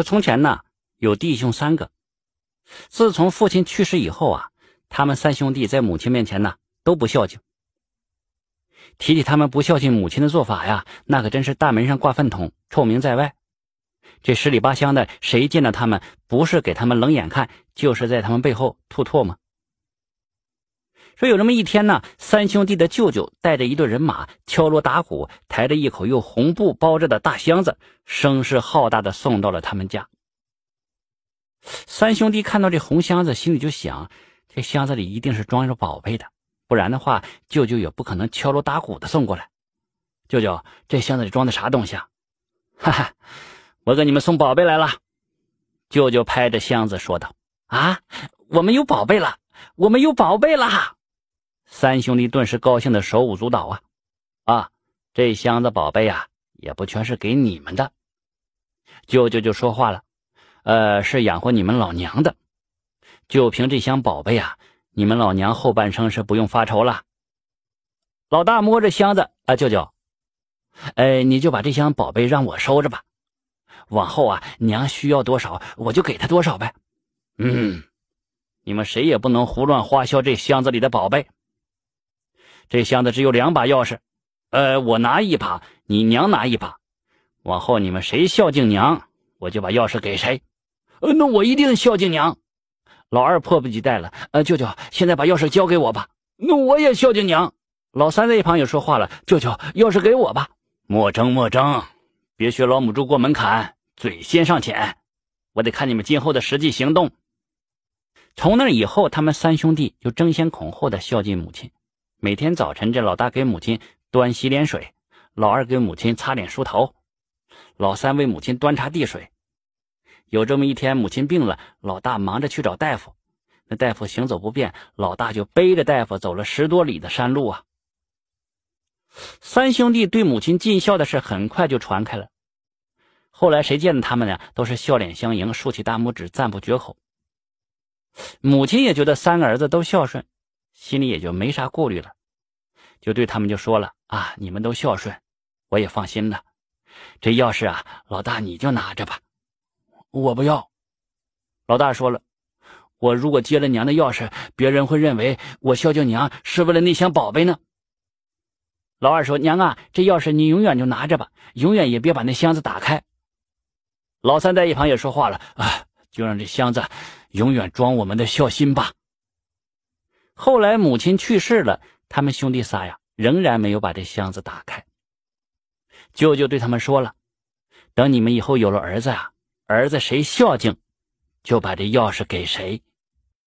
说从前呢，有弟兄三个，自从父亲去世以后啊，他们三兄弟在母亲面前呢都不孝敬。提起他们不孝敬母亲的做法呀，那可真是大门上挂粪桶，臭名在外。这十里八乡的，谁见到他们，不是给他们冷眼看，就是在他们背后吐唾沫。说有这么一天呢，三兄弟的舅舅带着一队人马，敲锣打鼓，抬着一口用红布包着的大箱子，声势浩大的送到了他们家。三兄弟看到这红箱子，心里就想：这箱子里一定是装着宝贝的，不然的话，舅舅也不可能敲锣打鼓的送过来。舅舅，这箱子里装的啥东西啊？哈哈。我给你们送宝贝来了，舅舅拍着箱子说道：“啊，我们有宝贝了，我们有宝贝了！”三兄弟顿时高兴的手舞足蹈啊！啊，这箱子宝贝呀，也不全是给你们的。舅舅就说话了：“呃，是养活你们老娘的。就凭这箱宝贝啊，你们老娘后半生是不用发愁了。”老大摸着箱子啊，舅舅，哎，你就把这箱宝贝让我收着吧。往后啊，娘需要多少，我就给她多少呗。嗯，你们谁也不能胡乱花销这箱子里的宝贝。这箱子只有两把钥匙，呃，我拿一把，你娘拿一把。往后你们谁孝敬娘，我就把钥匙给谁。呃，那我一定孝敬娘。老二迫不及待了，呃，舅舅，现在把钥匙交给我吧。那我也孝敬娘。老三在一旁也说话了，舅舅，钥匙给我吧。莫争莫争，别学老母猪过门槛。嘴先上前，我得看你们今后的实际行动。从那以后，他们三兄弟就争先恐后的孝敬母亲。每天早晨，这老大给母亲端洗脸水，老二给母亲擦脸梳头，老三为母亲端茶递水。有这么一天，母亲病了，老大忙着去找大夫。那大夫行走不便，老大就背着大夫走了十多里的山路啊。三兄弟对母亲尽孝的事很快就传开了。后来谁见他们呢？都是笑脸相迎，竖起大拇指，赞不绝口。母亲也觉得三个儿子都孝顺，心里也就没啥顾虑了，就对他们就说了：“啊，你们都孝顺，我也放心了。这钥匙啊，老大你就拿着吧。”我不要。老大说了：“我如果接了娘的钥匙，别人会认为我孝敬娘是为了那箱宝贝呢。”老二说：“娘啊，这钥匙你永远就拿着吧，永远也别把那箱子打开。”老三在一旁也说话了啊，就让这箱子永远装我们的孝心吧。后来母亲去世了，他们兄弟仨呀，仍然没有把这箱子打开。舅舅对他们说了：“等你们以后有了儿子啊，儿子谁孝敬，就把这钥匙给谁。”